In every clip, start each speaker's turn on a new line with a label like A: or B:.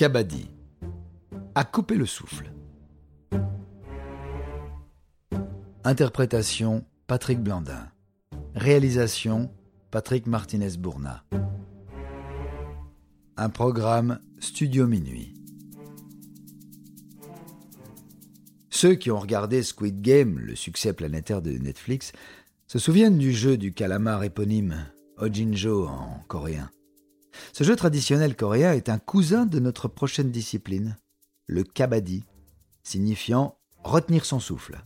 A: Kabaddi. À couper le souffle. Interprétation Patrick Blandin. Réalisation Patrick Martinez-Bourna. Un programme Studio Minuit. Ceux qui ont regardé Squid Game, le succès planétaire de Netflix, se souviennent du jeu du calamar éponyme, Ojinjo en coréen. Ce jeu traditionnel coréen est un cousin de notre prochaine discipline, le kabaddi, signifiant retenir son souffle.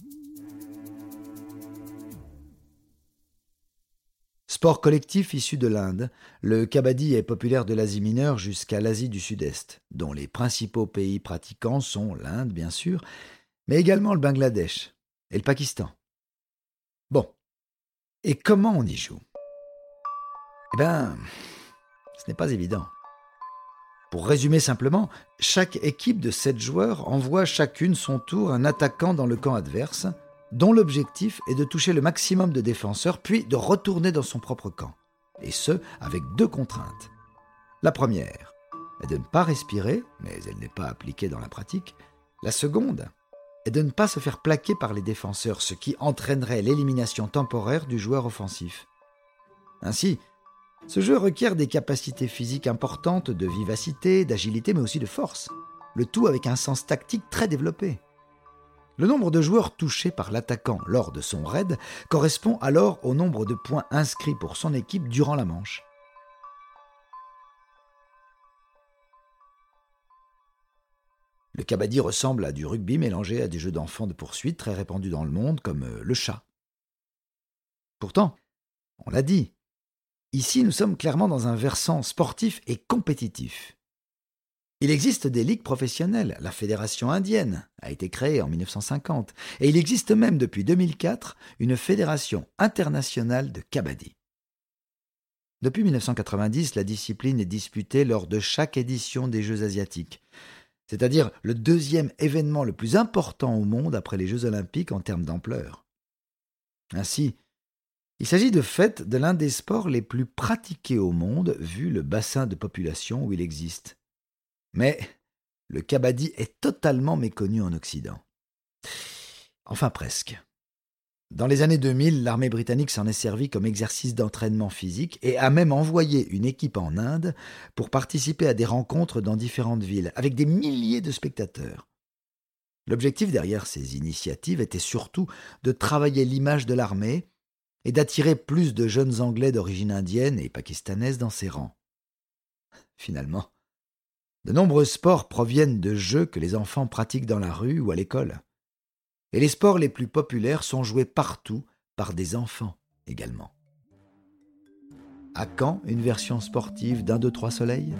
A: Sport collectif issu de l'Inde, le kabaddi est populaire de l'Asie mineure jusqu'à l'Asie du Sud-Est, dont les principaux pays pratiquants sont l'Inde, bien sûr, mais également le Bangladesh et le Pakistan. Bon. Et comment on y joue? Eh bien, ce n'est pas évident. Pour résumer simplement, chaque équipe de sept joueurs envoie chacune son tour un attaquant dans le camp adverse, dont l'objectif est de toucher le maximum de défenseurs, puis de retourner dans son propre camp. Et ce, avec deux contraintes. La première est de ne pas respirer, mais elle n'est pas appliquée dans la pratique. La seconde est de ne pas se faire plaquer par les défenseurs, ce qui entraînerait l'élimination temporaire du joueur offensif. Ainsi, ce jeu requiert des capacités physiques importantes de vivacité, d'agilité, mais aussi de force, le tout avec un sens tactique très développé. Le nombre de joueurs touchés par l'attaquant lors de son raid correspond alors au nombre de points inscrits pour son équipe durant la manche. Le kabaddi ressemble à du rugby mélangé à des jeux d'enfants de poursuite très répandus dans le monde comme euh, le chat. Pourtant, on l'a dit, ici nous sommes clairement dans un versant sportif et compétitif. Il existe des ligues professionnelles, la Fédération indienne a été créée en 1950, et il existe même depuis 2004 une Fédération internationale de kabaddi. Depuis 1990, la discipline est disputée lors de chaque édition des Jeux asiatiques, c'est-à-dire le deuxième événement le plus important au monde après les Jeux olympiques en termes d'ampleur. Ainsi, il s'agit de fait de l'un des sports les plus pratiqués au monde vu le bassin de population où il existe. Mais le kabaddi est totalement méconnu en Occident. Enfin presque. Dans les années 2000, l'armée britannique s'en est servie comme exercice d'entraînement physique et a même envoyé une équipe en Inde pour participer à des rencontres dans différentes villes, avec des milliers de spectateurs. L'objectif derrière ces initiatives était surtout de travailler l'image de l'armée et d'attirer plus de jeunes Anglais d'origine indienne et pakistanaise dans ses rangs. Finalement, de nombreux sports proviennent de jeux que les enfants pratiquent dans la rue ou à l'école. Et les sports les plus populaires sont joués partout par des enfants également. À quand une version sportive d'un, deux, trois soleils?